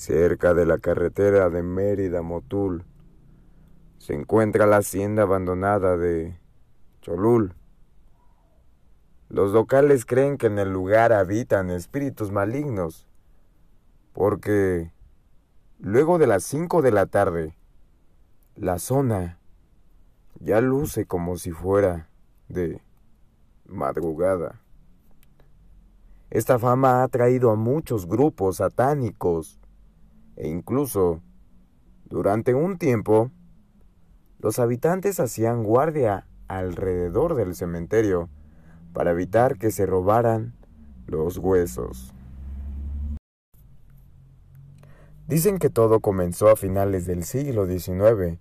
Cerca de la carretera de Mérida Motul se encuentra la hacienda abandonada de Cholul. Los locales creen que en el lugar habitan espíritus malignos, porque luego de las cinco de la tarde, la zona ya luce como si fuera de madrugada. Esta fama ha traído a muchos grupos satánicos e incluso durante un tiempo los habitantes hacían guardia alrededor del cementerio para evitar que se robaran los huesos. Dicen que todo comenzó a finales del siglo XIX,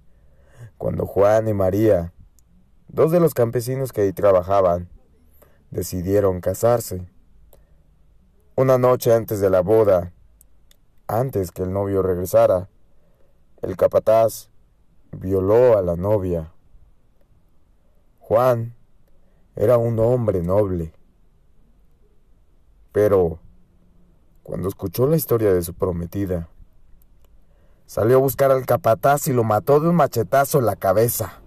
cuando Juan y María, dos de los campesinos que ahí trabajaban, decidieron casarse. Una noche antes de la boda, antes que el novio regresara, el capataz violó a la novia. Juan era un hombre noble, pero cuando escuchó la historia de su prometida, salió a buscar al capataz y lo mató de un machetazo en la cabeza.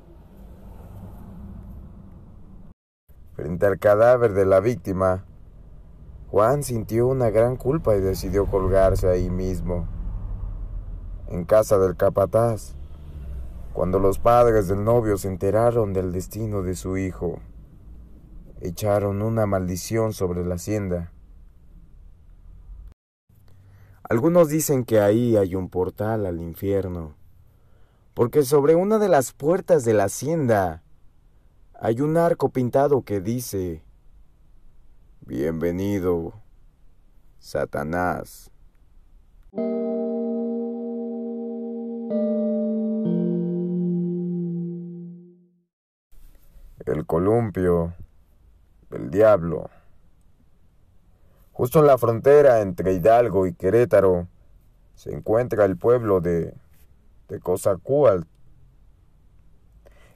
Frente al cadáver de la víctima, Juan sintió una gran culpa y decidió colgarse ahí mismo, en casa del capataz, cuando los padres del novio se enteraron del destino de su hijo. Echaron una maldición sobre la hacienda. Algunos dicen que ahí hay un portal al infierno, porque sobre una de las puertas de la hacienda hay un arco pintado que dice, Bienvenido, Satanás. El columpio del diablo. Justo en la frontera entre Hidalgo y Querétaro se encuentra el pueblo de Tecozacual.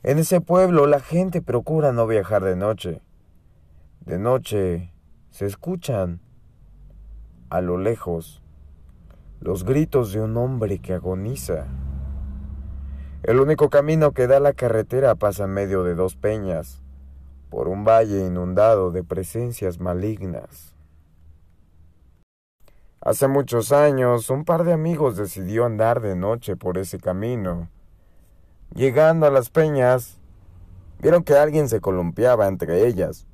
En ese pueblo la gente procura no viajar de noche. De noche se escuchan a lo lejos los gritos de un hombre que agoniza. El único camino que da la carretera pasa en medio de dos peñas, por un valle inundado de presencias malignas. Hace muchos años, un par de amigos decidió andar de noche por ese camino. Llegando a las peñas, vieron que alguien se columpiaba entre ellas.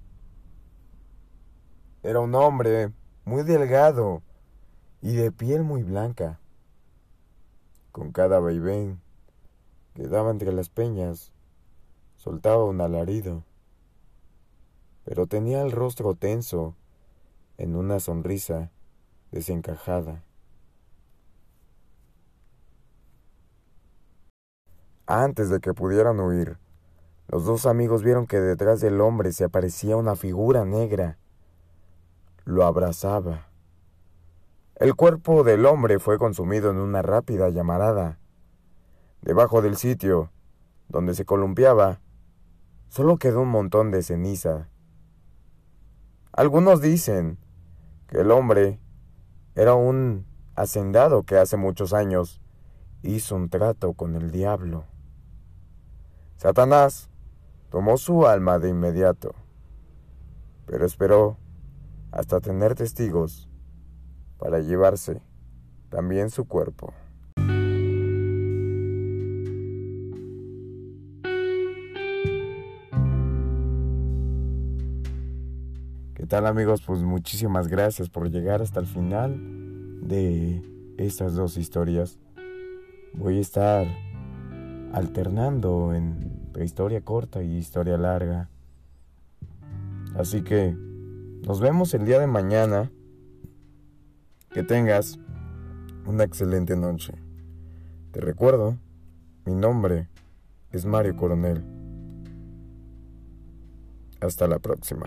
Era un hombre muy delgado y de piel muy blanca. Con cada vaivén que daba entre las peñas, soltaba un alarido, pero tenía el rostro tenso en una sonrisa desencajada. Antes de que pudieran huir, los dos amigos vieron que detrás del hombre se aparecía una figura negra. Lo abrazaba. El cuerpo del hombre fue consumido en una rápida llamarada. Debajo del sitio donde se columpiaba, solo quedó un montón de ceniza. Algunos dicen que el hombre era un hacendado que hace muchos años hizo un trato con el diablo. Satanás tomó su alma de inmediato, pero esperó hasta tener testigos para llevarse también su cuerpo. ¿Qué tal amigos? Pues muchísimas gracias por llegar hasta el final de estas dos historias. Voy a estar alternando entre historia corta y historia larga. Así que nos vemos el día de mañana. Que tengas una excelente noche. Te recuerdo, mi nombre es Mario Coronel. Hasta la próxima.